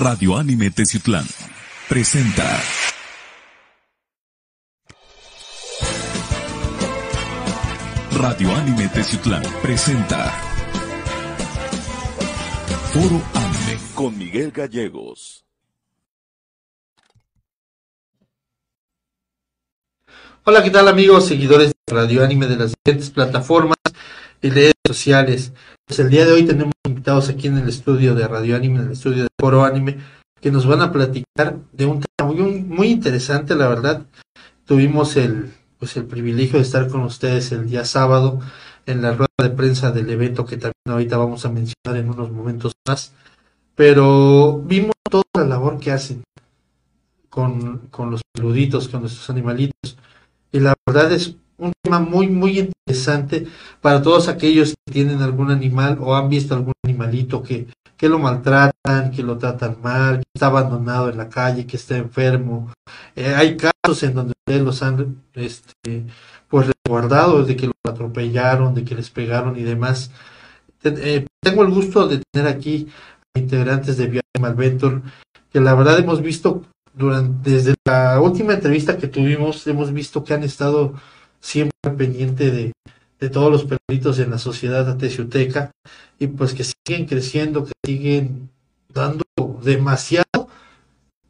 Radio Anime Teciutlán presenta. Radio Anime Teciutlán presenta. Foro Anime con Miguel Gallegos. Hola, ¿qué tal amigos, seguidores de Radio Anime de las diferentes plataformas y redes sociales? Pues el día de hoy tenemos invitados aquí en el estudio de Radio Anime, en el estudio de Foro Anime, que nos van a platicar de un tema muy, muy interesante, la verdad. Tuvimos el, pues el privilegio de estar con ustedes el día sábado en la rueda de prensa del evento que también ahorita vamos a mencionar en unos momentos más. Pero vimos toda la labor que hacen con, con los peluditos, con nuestros animalitos. Y la verdad es un tema muy, muy interesante para todos aquellos que tienen algún animal o han visto algún animalito que, que lo maltratan, que lo tratan mal, que está abandonado en la calle, que está enfermo. Eh, hay casos en donde los han este, pues resguardado de que lo atropellaron, de que les pegaron y demás. Eh, tengo el gusto de tener aquí a integrantes de Via Venture, que la verdad hemos visto durante, desde la última entrevista que tuvimos, hemos visto que han estado siempre pendiente de, de todos los perritos en la sociedad atesiuteca y pues que siguen creciendo, que siguen dando demasiado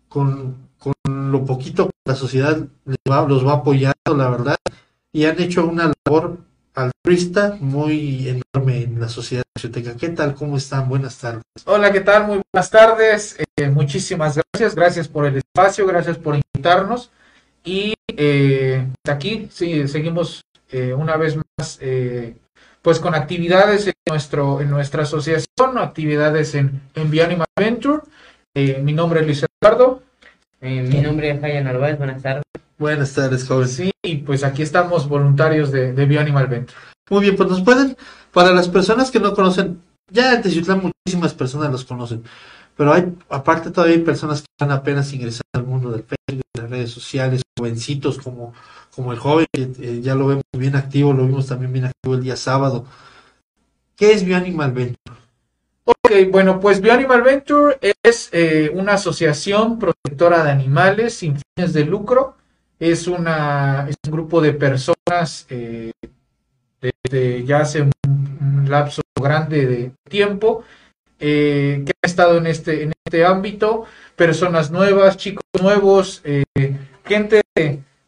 con, con lo poquito que la sociedad los va apoyando, la verdad, y han hecho una labor altruista muy enorme en la sociedad atesiuteca. ¿Qué tal? ¿Cómo están? Buenas tardes. Hola, ¿qué tal? Muy buenas tardes. Eh, muchísimas gracias. Gracias por el espacio, gracias por invitarnos. Y eh, aquí sí, seguimos eh, una vez más eh, pues con actividades en, nuestro, en nuestra asociación, actividades en, en Bioanima Venture. Eh, mi nombre es Luis Eduardo. Eh, mi nombre es Jaya Narváez, buenas tardes. Buenas tardes, joven. Sí, y pues aquí estamos voluntarios de, de Bioanimal Venture. Muy bien, pues nos pueden, para las personas que no conocen, ya en Teciutlán muchísimas personas los conocen, pero hay, aparte todavía hay personas que van apenas ingresando al mundo del Facebook, de las redes sociales, jovencitos como, como el joven, que eh, ya lo vemos bien activo, lo vimos también bien activo el día sábado. ¿Qué es Bioanimal Venture? Ok, bueno, pues Bioanimal Venture es eh, una asociación protectora de animales sin fines de lucro. Es, una, es un grupo de personas eh, desde ya hace un, un lapso grande de tiempo eh, que han estado en este, en este ámbito, personas nuevas, chicos nuevos, eh, gente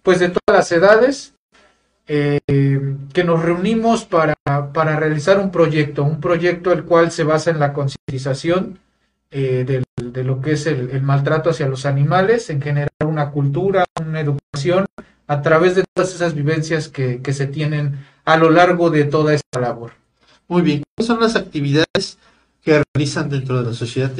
pues de todas las edades, eh, que nos reunimos para, para, realizar un proyecto, un proyecto el cual se basa en la concientización eh, de, de, lo que es el, el, maltrato hacia los animales, en generar una cultura, una educación a través de todas esas vivencias que, que se tienen a lo largo de toda esta labor. Muy bien, ¿cuáles son las actividades que realizan dentro de la sociedad?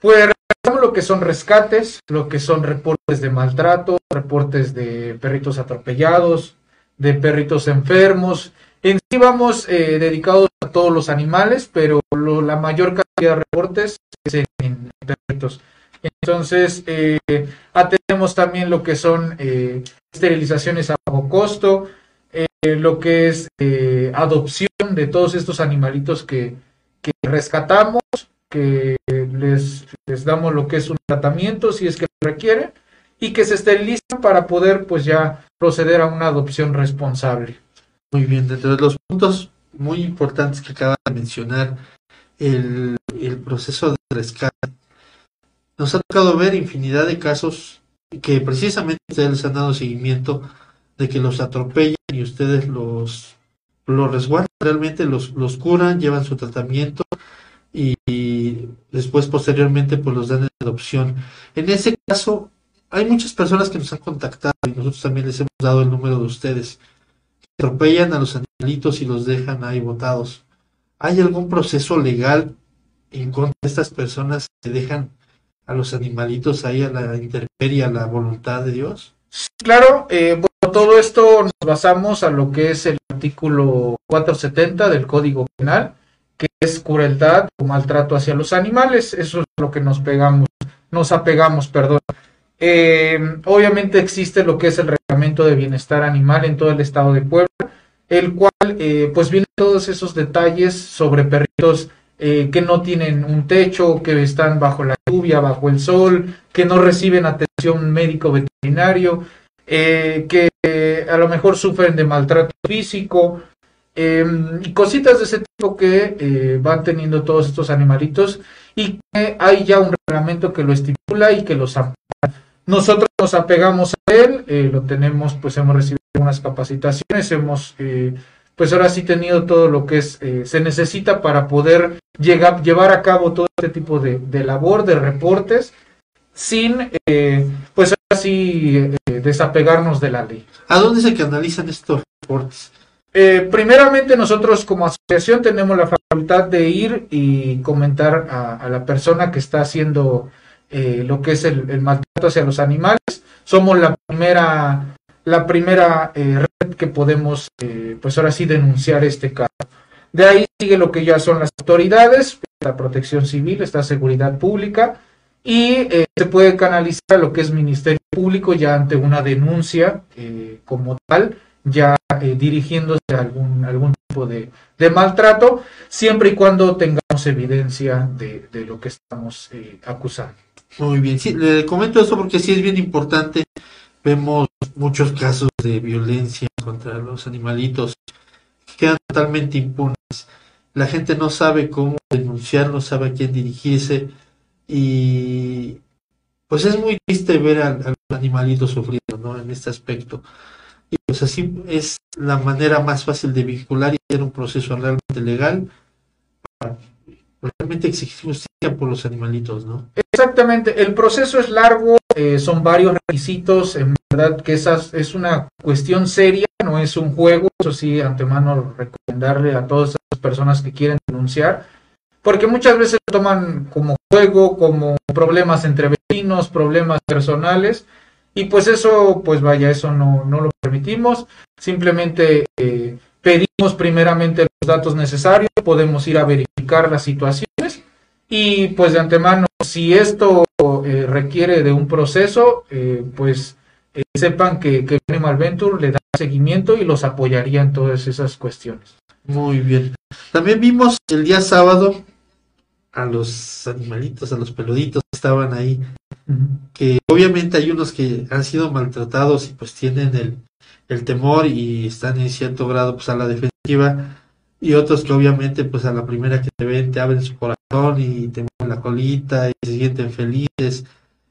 Pues lo que son rescates, lo que son reportes de maltrato, reportes de perritos atropellados, de perritos enfermos. En sí vamos eh, dedicados a todos los animales, pero la mayor cantidad de reportes es en, perritos. Entonces, eh, atendemos también lo que son eh, esterilizaciones a bajo costo, eh, lo que es adopción de todos estos animalitos que, que rescatamos, que les, les, damos lo que es un tratamiento si es que requieren y que se esterilizan para poder pues ya proceder a una adopción responsable. Muy bien, dentro de los puntos muy importantes que acaba de mencionar, el, el proceso de rescate. Nos ha tocado ver infinidad de casos que precisamente ustedes han dado seguimiento de que los atropellan y ustedes los, los resguardan, realmente los, los curan, llevan su tratamiento y después posteriormente pues los dan en adopción. En ese caso, hay muchas personas que nos han contactado y nosotros también les hemos dado el número de ustedes. Que atropellan a los animalitos y los dejan ahí botados. ¿Hay algún proceso legal en contra de estas personas que dejan a los animalitos ahí a la intemperie, a la voluntad de Dios? Claro, eh, todo esto nos basamos a lo que es el artículo 470 del Código Penal, que es crueldad o maltrato hacia los animales. Eso es lo que nos pegamos, nos apegamos, perdón. Eh, obviamente existe lo que es el reglamento de bienestar animal en todo el estado de Puebla, el cual eh, pues viene todos esos detalles sobre perritos eh, que no tienen un techo, que están bajo la lluvia, bajo el sol, que no reciben atención médico veterinario, eh, que a lo mejor sufren de maltrato físico, y cositas de ese tipo que eh, van teniendo todos estos animalitos y que hay ya un reglamento que lo estipula y que los ampara. Nosotros nos apegamos a él, eh, lo tenemos, pues hemos recibido unas capacitaciones, hemos, pues ahora sí tenido todo lo que es, se necesita para poder llegar, llevar a cabo todo este tipo de, labor, de reportes, sin, pues así desapegarnos de la ley. ¿A dónde se canalizan estos reportes? Eh, primeramente nosotros como asociación tenemos la facultad de ir y comentar a, la persona que está haciendo eh, lo que es el, maltrato hacia los animales. Somos la primera, la primera eh, red que podemos, pues ahora sí, denunciar este caso. De ahí sigue lo que ya son las autoridades, la protección civil, esta seguridad pública, y se puede canalizar lo que es Ministerio Público ya ante una denuncia como tal, ya eh, dirigiéndose a algún, algún tipo de, maltrato, siempre y cuando tengamos evidencia de, lo que estamos acusando. Muy bien, sí, le comento esto porque sí es bien importante. Vemos muchos casos de violencia contra los animalitos que quedan totalmente impunes. La gente no sabe cómo denunciar, no sabe a quién dirigirse y pues es muy triste ver al, animalito sufriendo, ¿no? En este aspecto. Y pues así es la manera más fácil de vincular y hacer un proceso realmente legal para realmente exigir justicia por los animalitos, ¿no? Exactamente, el proceso es largo, eh, son varios requisitos, en verdad que esa es una cuestión seria, no es un juego, eso sí, antemano recomendarle a todas las personas que quieren denunciar, porque muchas veces lo toman como juego, como problemas entre vecinos, problemas personales, y pues eso, pues vaya, eso no, no lo permitimos, simplemente eh, pedimos primeramente los datos necesarios, podemos ir a verificar las situaciones, y pues de antemano, si esto eh, requiere de un proceso, eh, pues sepan que, que Animal Venture le da seguimiento y los apoyaría en todas esas cuestiones. Muy bien. También vimos el día sábado a los animalitos, a los peluditos que estaban ahí, que obviamente hay unos que han sido maltratados y pues tienen el, el temor y están en cierto grado pues a la defensiva y otros que obviamente pues a la primera que te ven te abren su corazón y te mueven la colita y se sienten felices.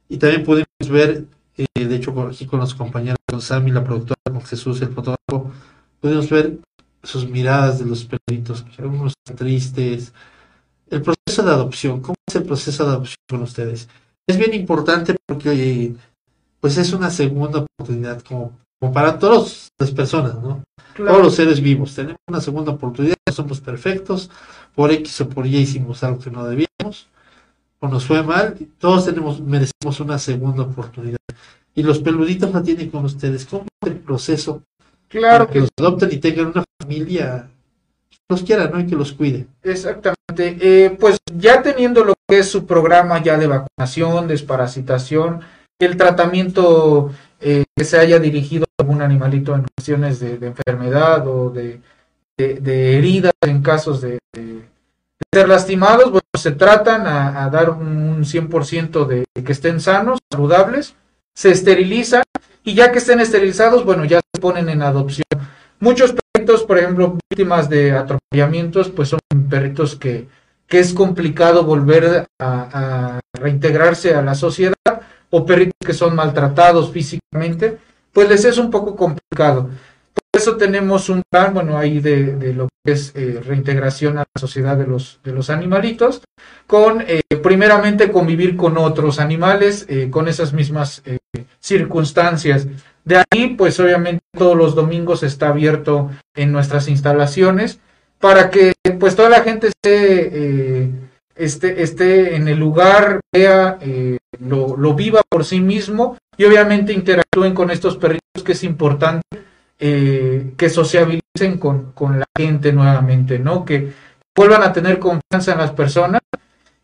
Y también pudimos ver eh, de hecho aquí con los compañeros con Sammy la productora con Jesús el fotógrafo pudimos ver sus miradas de los peluditos que algunos tristes el proceso de adopción, ¿cómo es el proceso de adopción con ustedes? Es bien importante porque pues es una segunda oportunidad como, para todas las personas, ¿no? Todos los seres vivos tenemos una segunda oportunidad, no somos perfectos, por X o por Y hicimos algo que no debíamos, o nos fue mal, todos tenemos, merecemos una segunda oportunidad. Y los peluditos la tienen con ustedes. ¿Cómo es el proceso? Claro que los adopten y tengan una familia los quiera, ¿no? Y que los cuide. Exactamente. Eh, pues ya teniendo lo que es su programa ya de vacunación, desparasitación, el tratamiento eh, que se haya dirigido a algún animalito en cuestiones de, enfermedad o de, heridas en casos de, ser lastimados, bueno, se tratan a, dar un 100% de que estén sanos, saludables, se esterilizan y ya que estén esterilizados, bueno, ya se ponen en adopción. Muchos por ejemplo, víctimas de atropellamientos, pues son perritos que, que es complicado volver a, reintegrarse a la sociedad, o perritos que son maltratados físicamente, pues les es un poco complicado. Por eso tenemos un plan, bueno, ahí de, lo que es eh, reintegración a la sociedad de los, de los animalitos, con eh, primeramente convivir con otros animales, eh, con esas mismas circunstancias de ahí, pues obviamente todos los domingos está abierto en nuestras instalaciones para que pues toda la gente esté, eh, esté, en el lugar, vea, eh, lo, viva por sí mismo y obviamente interactúen con estos perritos que es importante eh, que sociabilicen con, con la gente nuevamente, ¿no? Que vuelvan a tener confianza en las personas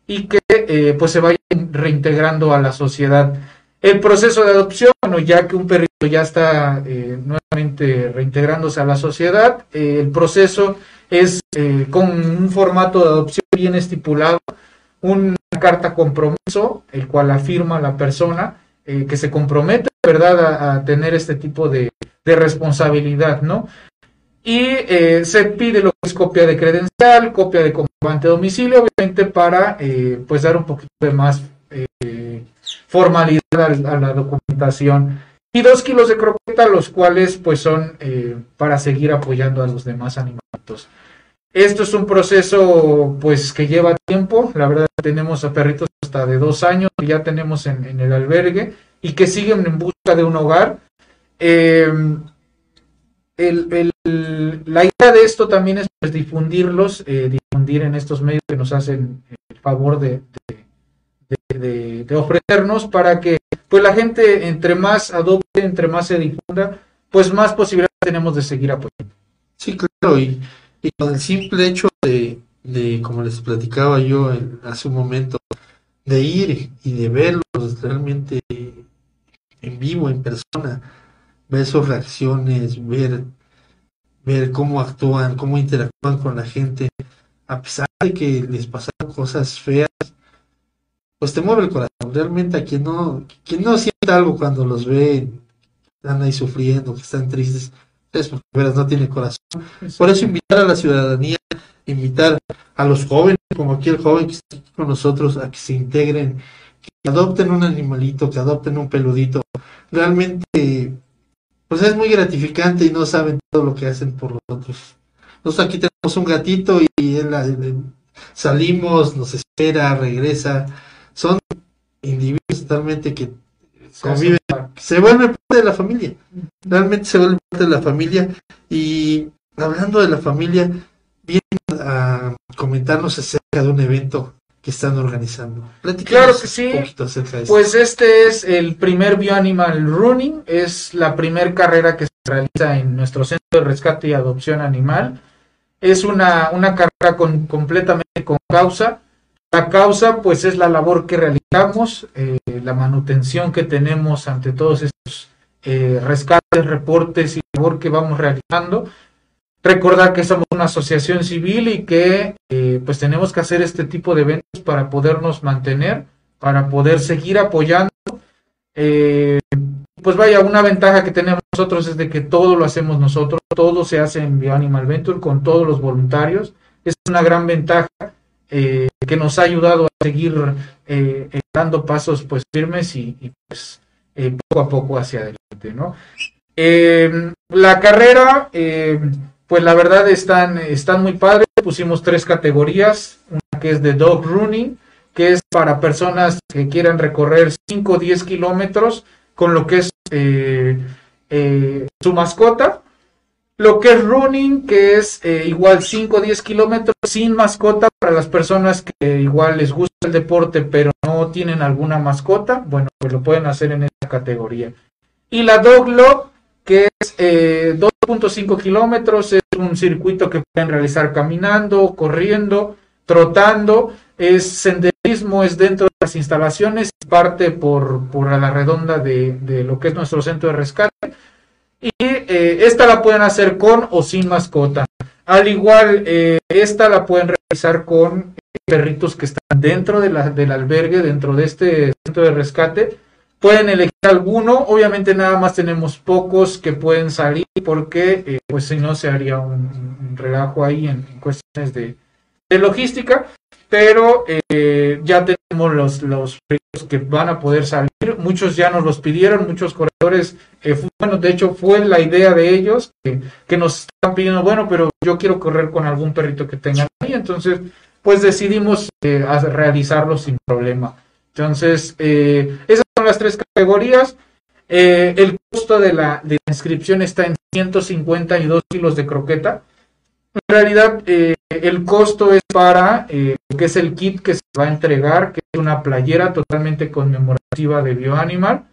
y que pues se vayan reintegrando a la sociedad. El proceso de adopción, bueno, ya que un perrito ya está eh, nuevamente reintegrándose a la sociedad, eh, el proceso es eh, con un formato de adopción viene estipulado una carta compromiso, el cual afirma la persona que se compromete, ¿verdad?, a, tener este tipo de, responsabilidad, ¿no? Y se pide lo que es copia de credencial, copia de comprobante de domicilio, obviamente para pues dar un poquito de más formalidad a, la documentación. Y dos kilos de croqueta, los cuales pues son eh, para seguir apoyando a los demás animalitos. Esto es un proceso pues que lleva tiempo, la verdad tenemos a perritos hasta de dos años que ya tenemos en, el albergue y que siguen en busca de un hogar. Eh, el, el, la idea de esto también es pues, difundirlos, eh, difundir en estos medios que nos hacen el favor de, de, ofrecernos para que pues la gente entre más adopte, entre más se difunda, pues más posibilidades tenemos de seguir apoyando. Sí, claro, y, y con el simple hecho de, de como les platicaba yo en, hace un momento, de ir y de verlos realmente en vivo, en persona, ver sus reacciones, ver, ver cómo actúan, cómo interactúan con la gente, a pesar de que les pasan cosas feas, pues te mueve el corazón. Realmente a quien no, quien no siente algo cuando los ve, están ahí sufriendo, que están tristes, es porque veras no tiene corazón. Por eso invitar a la ciudadanía, invitar a los jóvenes, como aquí el joven que está aquí con nosotros, a que se integren, que adopten un animalito, que adopten un peludito. Realmente, pues es muy gratificante y no saben todo lo que hacen por nosotros. Nosotros aquí tenemos un gatito y él, él, salimos, nos espera, regresa. Individuos totalmente que conviven, se vuelven parte de la familia. Realmente se vuelven parte de la familia. Y hablando de la familia, vienen a comentarnos acerca de un evento que están organizando. Claro que sí. Pues este es el primer Bioanimal Running, es la primera carrera que se realiza en nuestro centro de rescate y adopción animal. Es una, una carrera con, completamente con causa. La causa, pues, es la labor que realizamos, eh, la manutención que tenemos ante todos estos eh, rescates, reportes y labor que vamos realizando. Recordar que somos una asociación civil y que eh, pues tenemos que hacer este tipo de eventos para podernos mantener, para poder seguir apoyando. Pues vaya, una ventaja que tenemos nosotros es de que todo lo hacemos nosotros, todo se hace en BioAnimal Venture con todos los voluntarios. Es una gran ventaja eh, que nos ha ayudado a seguir dando pasos pues firmes y, pues poco a poco hacia adelante, ¿no? la carrera pues la verdad están, están muy padres. Pusimos tres categorías, una que es de dog running, que es para personas que quieran recorrer 5 o 10 kilómetros con lo que es eh, eh, su mascota. Lo que es running, que es eh, igual 5 o 10 kilómetros sin mascota para las personas que igual les gusta el deporte pero no tienen alguna mascota. Bueno, pues lo pueden hacer en esta categoría. Y la dog log, que es eh, 2.5 kilómetros, es un circuito que pueden realizar caminando, corriendo, trotando, es senderismo, es dentro de las instalaciones, parte por, por la redonda de, de, lo que es nuestro centro de rescate. Y eh, esta la pueden hacer con o sin mascota. Al igual, eh, esta la pueden realizar con perritos que están dentro de la, del albergue, dentro de este centro de rescate. Pueden elegir alguno, obviamente nada más tenemos pocos que pueden salir porque eh, pues si no se haría un, relajo ahí en, cuestiones de, logística, pero eh, ya los, los que van a poder salir, muchos ya nos los pidieron, muchos corredores, eh, bueno, de hecho fue la idea de ellos que, nos están pidiendo, bueno, pero yo quiero correr con algún perrito que tengan ahí, entonces pues decidimos eh, realizarlo sin problema. Entonces, eh, esas son las tres categorías. El costo de la, inscripción está en 152 kilos de croqueta. En realidad, eh, el costo es para eh, que es el kit que se va a entregar, que es una playera totalmente conmemorativa de Bioanimal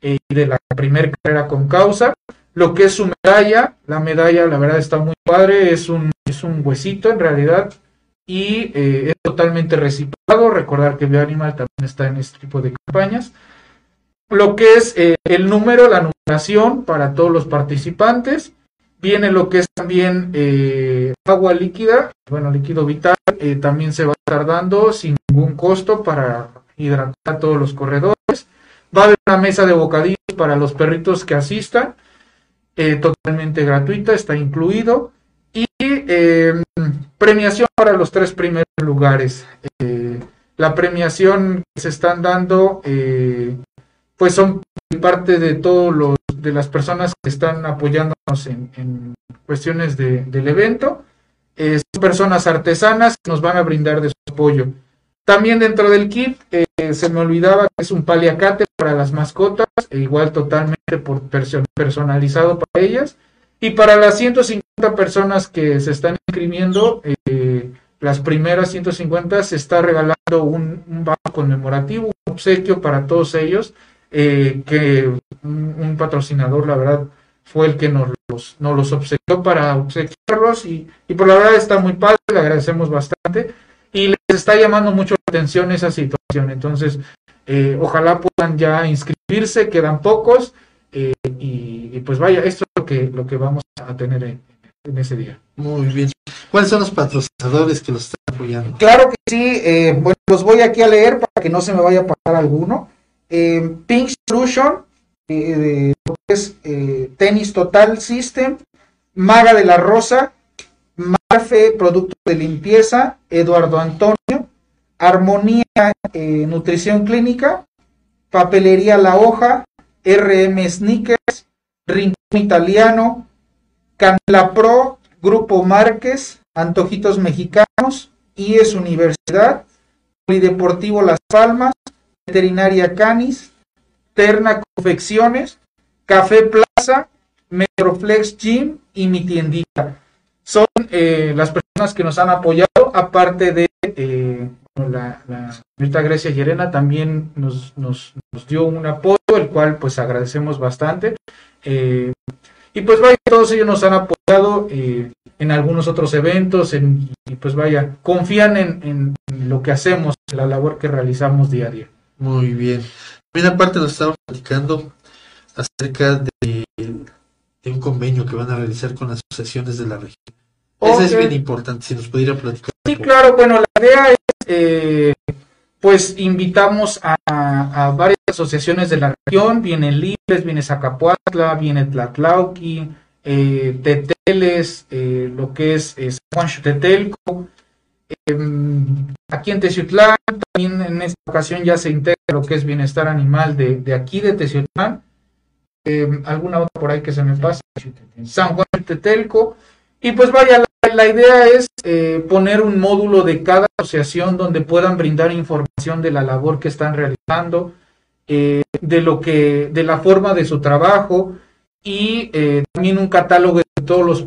y de la primera carrera con causa. Lo que es su medalla, la medalla, la verdad, está muy padre. Es un, es un huesito, en realidad, y eh, es totalmente reciclado. Recordar que Bioanimal también está en este tipo de campañas. Lo que es eh, el número, la numeración para todos los participantes. Viene lo que es también eh, agua líquida, bueno, líquido vital, eh, también se va a estar dando sin ningún costo para hidratar todos los corredores. Va a haber una mesa de bocadillos para los perritos que asistan, eh, totalmente gratuita, está incluido. Y eh, premiación para los tres primeros lugares. La premiación que se están dando, pues son parte de todos los de las personas que están apoyándonos en, cuestiones de- del evento. Eh, son personas artesanas que nos van a brindar de su apoyo. También dentro del kit, eh, se me olvidaba que es un paliacate para las mascotas, e igual totalmente por perso- personalizado para ellas. Y para las 150 personas que se están inscribiendo, eh, las primeras 150 se está regalando un, un bajo conmemorativo, un obsequio para todos ellos, que un, un patrocinador, la verdad, fue el que nos los, nos los obsequió para obsequiarlos y, y por la verdad está muy padre, le agradecemos bastante y les está llamando mucho la atención esa situación. Entonces, eh, ojalá puedan ya inscribirse, quedan pocos eh, y, y pues vaya, esto es lo que, lo que vamos a tener en, en ese día. Muy bien. ¿Cuáles son los patrocinadores que los están apoyando? Claro que sí, eh, bueno, los voy aquí a leer para que no se me vaya a pasar alguno. Eh, Pink Solution, eh, es eh, Tenis Total System, Maga de la Rosa, Marfe Producto de Limpieza, Eduardo Antonio, Armonía eh, Nutrición Clínica, Papelería La Hoja, RM Sneakers, Rincón Italiano, Canela Pro, Grupo Márquez, Antojitos Mexicanos, IES Universidad, Polideportivo Las Palmas, Veterinaria Canis, Terna Confecciones, Café Plaza, Metroflex Gym y mi tiendita. Son eh, las personas que nos han apoyado, aparte de eh, la, la señorita Grecia Llerena también nos, dio un apoyo, el cual pues agradecemos bastante. Eh, y pues vaya, todos ellos nos han apoyado eh, en algunos otros eventos, en, y pues vaya, confían en, lo que hacemos, la labor que realizamos día a día. Muy bien. También aparte nos estamos platicando acerca de, de un convenio que van a realizar con las asociaciones de la región. Eso es bien importante, si nos pudiera platicar. Sí, claro, bueno, la idea es, eh, pues invitamos a, a varias asociaciones de la región, viene Libres, viene Zacapuatla, viene Tlatlauqui, eh, Teteles, eh, lo que es eh, San Juan Xutetelco, em, aquí en Teciutlán, también en esta ocasión ya se integra lo que es bienestar animal de, de aquí de Teciutlán, em, alguna otra por ahí que se me pasa, San Juan Xutetelco, y pues vaya, la, idea es eh, poner un módulo de cada asociación donde puedan brindar información de la labor que están realizando, eh, de lo que, de la forma de su trabajo y eh, también un catálogo de todos los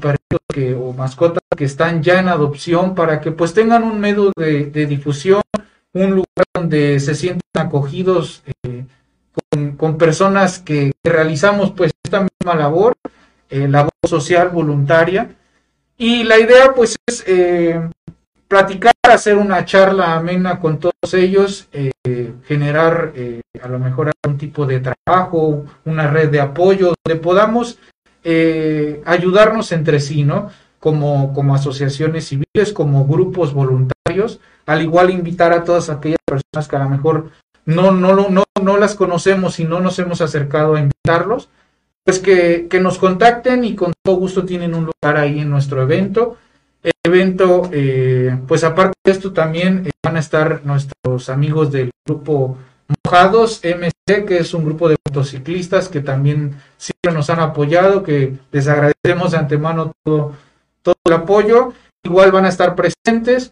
que, o mascotas que están ya en adopción para que pues tengan un medio de, de difusión, un lugar donde se sientan acogidos eh, con, con personas que, que realizamos pues esta misma labor, eh, labor social voluntaria. Y la idea pues es eh, platicar, hacer una charla amena con todos ellos, eh, generar eh, a lo mejor algún tipo de trabajo, una red de apoyo, donde podamos eh, ayudarnos entre sí, ¿no? Como, como asociaciones civiles, como grupos voluntarios, al igual invitar a todas aquellas personas que a lo mejor no, no, no, no las conocemos y no nos hemos acercado a invitarlos, pues que, que nos contacten y con todo gusto tienen un lugar ahí en nuestro evento. El evento, eh, pues aparte de esto también eh, van a estar nuestros amigos del grupo Mojados MC, que es un grupo de motociclistas que también siempre nos han apoyado, que les agradecemos de antemano todo, todo el apoyo. Igual van a estar presentes.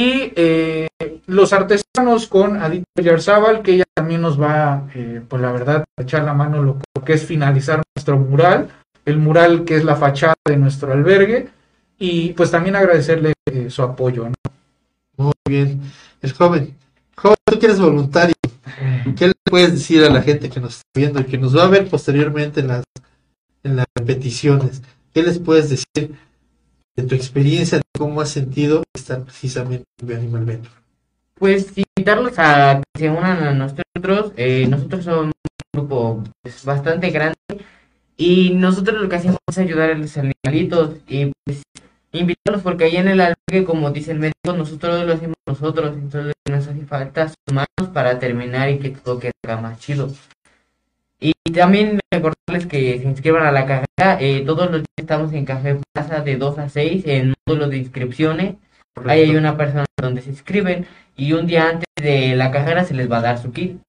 Y eh, los artesanos con Adito Yarzábal, que ella también nos va, eh, pues la verdad, a echar la mano lo, que es finalizar nuestro mural, el mural que es la fachada de nuestro albergue, y pues también agradecerle eh, su apoyo. Muy bien. El joven. Joven, tú que eres voluntario, ¿qué le puedes decir a la gente que nos está viendo y que nos va a ver posteriormente en las, en las repeticiones? ¿Qué les puedes decir de tu experiencia, de cómo has sentido estar precisamente en Animal Venture? Pues invitarlos a que se unan a nosotros. eh, nosotros somos un grupo pues, bastante grande Y nosotros lo que hacemos es ayudar a los animalitos y pues invitarlos porque ahí en el albergue, como dice el médico, nosotros lo hacemos nosotros, entonces nos hace falta manos para terminar y que todo quede más chido. Y también recordarles que se inscriban a la carrera. Eh, todos los días estamos en Café Plaza de 2 a 6 en módulo de inscripciones. Ahí hay una persona donde se inscriben y un día antes de la carrera se les va a dar su kit.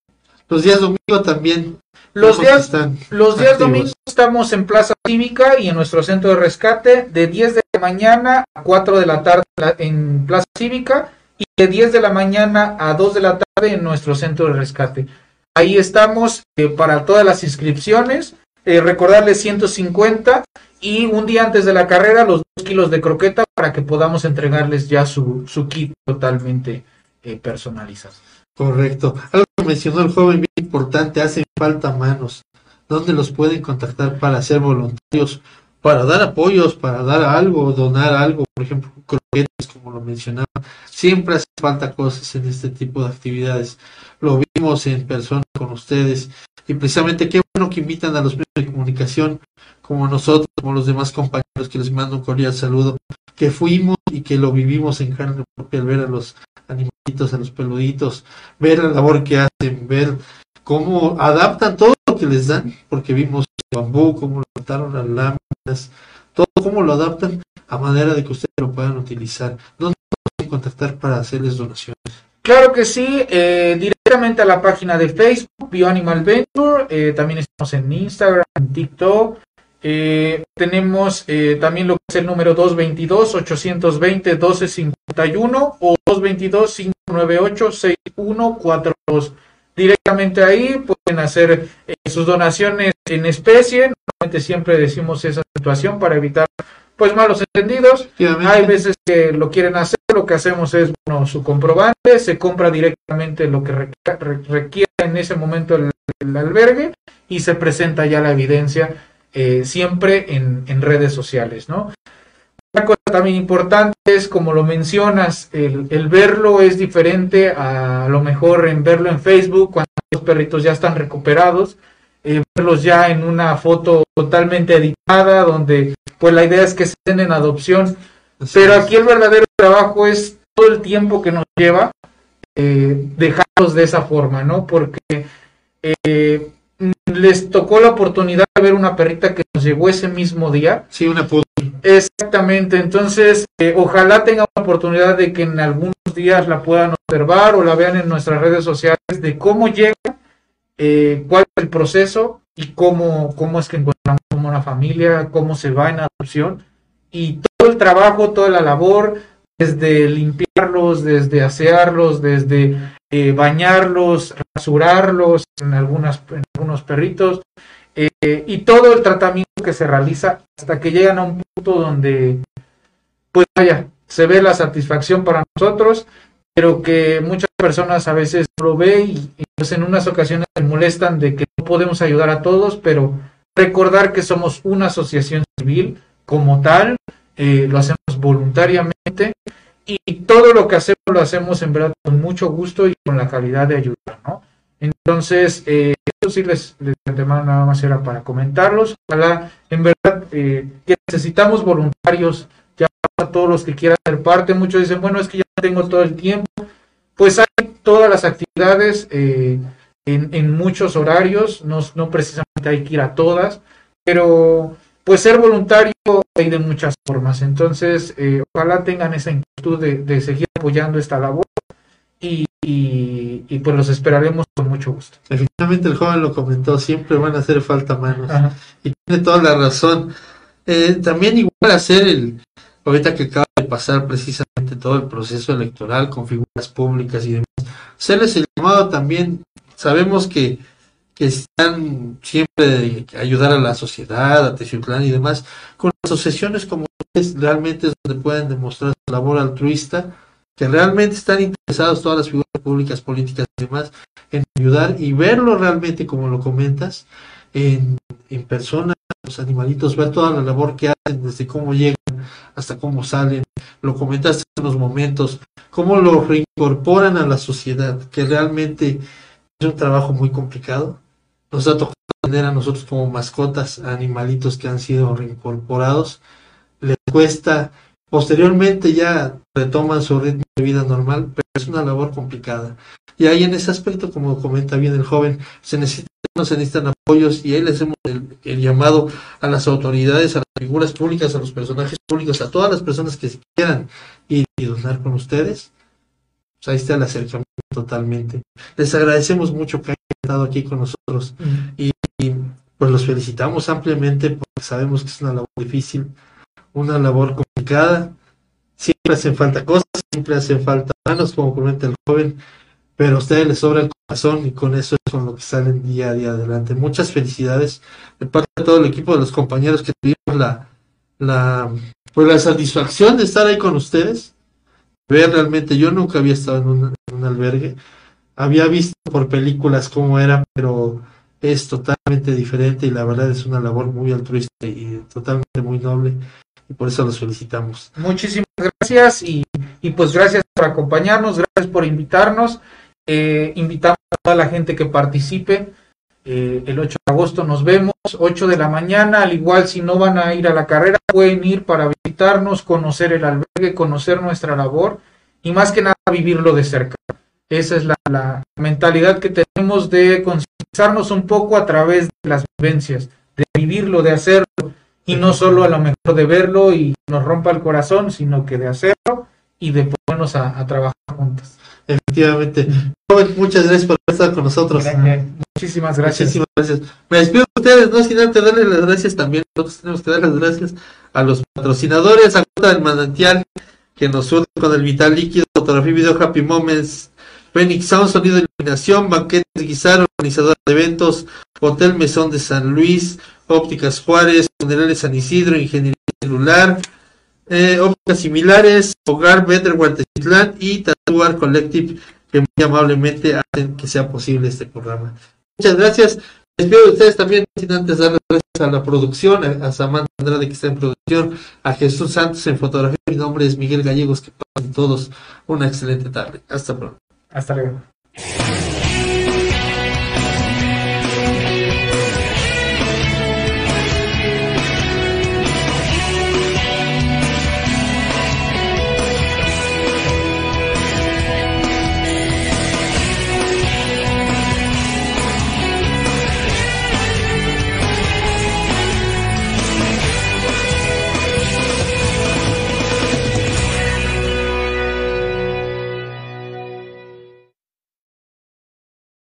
Los días domingo también. Los días, los días domingos estamos en Plaza Cívica y en nuestro centro de rescate de 10 de la mañana a 4 de la tarde en Plaza Cívica y de 10 de la mañana a 2 de la tarde en nuestro centro de rescate. Ahí estamos eh, para todas las inscripciones. Eh, recordarles 150 y un día antes de la carrera los 2 kilos de croqueta para que podamos entregarles ya su, su kit totalmente eh, personalizado. Correcto. Algo que mencionó el joven bien importante, hacen falta manos. ¿Dónde los pueden contactar para ser voluntarios? Para dar apoyos, para dar algo, donar algo, por ejemplo, croquetas, como lo mencionaba. Siempre hace falta cosas en este tipo de actividades. Lo vimos en persona con ustedes. Y precisamente qué bueno que invitan a los medios de comunicación como nosotros, como los demás compañeros que les mando un cordial saludo, que fuimos y que lo vivimos en carne propia al ver a los animalitos, a los peluditos, ver la labor que hacen, ver cómo adaptan todo lo que les dan, porque vimos el bambú, cómo lo adaptaron las láminas, todo cómo lo adaptan a manera de que ustedes lo puedan utilizar. ¿Dónde pueden contactar para hacerles donaciones? Claro que sí, eh, directamente a la página de Facebook, BioAnimal Venture, eh, también estamos en Instagram, en TikTok, eh, tenemos eh, también lo que es el número 222-820-1251 o 222-598-6142. Directamente ahí pueden hacer eh, sus donaciones en especie. Normalmente siempre decimos esa situación para evitar pues malos entendidos. Hay veces que lo quieren hacer, lo que hacemos es bueno, su comprobante, se compra directamente lo que requiere en ese momento el albergue y se presenta ya la evidencia eh, siempre en, redes sociales, ¿no? Una cosa también importante es, como lo mencionas, el, verlo es diferente a, lo mejor en verlo en Facebook cuando los perritos ya están recuperados, eh, verlos ya en una foto totalmente editada, donde pues la idea es que se den en adopción, pero aquí el verdadero trabajo es todo el tiempo que nos lleva eh, dejarlos de esa forma, ¿no? Porque eh, les tocó la oportunidad de ver una perrita que nos llegó ese mismo día. Sí, una puta. Exactamente, entonces eh, ojalá tengan la oportunidad de que en algunos días la puedan observar o la vean en nuestras redes sociales de cómo llega, eh, cuál es el proceso y cómo, cómo es que encontramos una familia, cómo se va en adopción y todo el trabajo, toda la labor, desde limpiarlos, desde asearlos, desde eh, bañarlos, rasurarlos en, algunas, en algunos perritos eh, y todo el tratamiento que se realiza hasta que llegan a un punto donde, pues vaya, se ve la satisfacción para nosotros, pero que muchas personas a veces lo ven y, pues en unas ocasiones se molestan de que no podemos ayudar a todos, pero recordar que somos una asociación civil como tal, eh, lo hacemos voluntariamente y todo lo que hacemos lo hacemos en verdad con mucho gusto y con la calidad de ayuda, ¿no? Entonces, eh, eso sí les, les nada más era para comentarlos. Ojalá, en verdad, eh, que necesitamos voluntarios, ya para todos los que quieran ser parte. Muchos dicen, bueno, es que ya tengo todo el tiempo. Pues hay todas las actividades eh, en, en, muchos horarios, no, no precisamente hay que ir a todas, pero pues ser voluntario hay de muchas formas. Entonces, eh, ojalá tengan esa inquietud de, seguir apoyando esta labor y, y, pues los esperaremos con mucho gusto. Efectivamente, el joven lo comentó, siempre van a hacer falta manos. Y tiene toda la razón. Eh, también igual hacer el, ahorita que acaba de pasar precisamente todo el proceso electoral con figuras públicas y demás, hacerles el llamado también, sabemos que que están siempre de ayudar a la sociedad, a Teciutlán y demás, con asociaciones como ustedes realmente donde pueden demostrar su labor altruista, que realmente están interesados todas las figuras públicas, políticas y demás, en ayudar y verlo realmente como lo comentas, en, en persona, los animalitos, ver toda la labor que hacen, desde cómo llegan hasta cómo salen, lo comentaste en los momentos, cómo lo reincorporan a la sociedad, que realmente es un trabajo muy complicado, nos ha tocado tener a nosotros como mascotas, animalitos que han sido reincorporados, les cuesta, posteriormente ya retoman su ritmo de vida normal, pero es una labor complicada. Y ahí en ese aspecto, como comenta bien el joven, se necesitan, se necesitan apoyos y ahí les hacemos el, el llamado a las autoridades, a las figuras públicas, a los personajes públicos, a todas las personas que quieran ir y donar con ustedes. Pues ahí está el acercamiento totalmente. Les agradecemos mucho que estado aquí con nosotros y, y, pues los felicitamos ampliamente porque sabemos que es una labor difícil, una labor complicada. Siempre hacen falta cosas, siempre hacen falta manos, como comenta el joven, pero a ustedes les sobra el corazón y con eso es con lo que salen día a día adelante. Muchas felicidades de parte de todo el equipo de los compañeros que tuvimos la, la, pues la satisfacción de estar ahí con ustedes, ver realmente, yo nunca había estado en un, en un albergue, había visto por películas cómo era, pero es totalmente diferente y la verdad es una labor muy altruista y totalmente muy noble y por eso los felicitamos. Muchísimas gracias y, y pues gracias por acompañarnos, gracias por invitarnos. Eh, invitamos a toda la gente que participe. Eh, el 8 de agosto nos vemos, 8 de la mañana, al igual si no van a ir a la carrera, pueden ir para visitarnos, conocer el albergue, conocer nuestra labor y más que nada vivirlo de cerca. Esa es la, la mentalidad que tenemos de concientizarnos un poco a través de las vivencias, de vivirlo, de hacerlo y no solo a lo mejor de verlo y nos rompa el corazón, sino que de hacerlo y de ponernos a, a trabajar juntos. Efectivamente. Muchas gracias por estar con nosotros. Gracias. Muchísimas gracias. Muchísimas gracias. Me despido de ustedes, no sin antes darles las gracias también. Nosotros tenemos que dar las gracias a los patrocinadores, a Gota del Manantial, que nos surte con el vital líquido, fotografía video Happy Moments, Phoenix Sound, sonido de iluminación, banquetes Guizar, organizador de eventos, Hotel Mesón de San Luis, Ópticas Juárez, Funerales San Isidro, Ingeniería Celular, eh, ópticas similares, Hogar Better Guantecitlán y Tatuar Collective, que muy amablemente hacen que sea posible este programa. Muchas gracias. Les pido a ustedes también, sin antes darles gracias a la producción, a Samantha Andrade que está en producción, a Jesús Santos en fotografía. Mi nombre es Miguel Gallegos. Que pasen todos una excelente tarde. Hasta pronto. Hasta luego.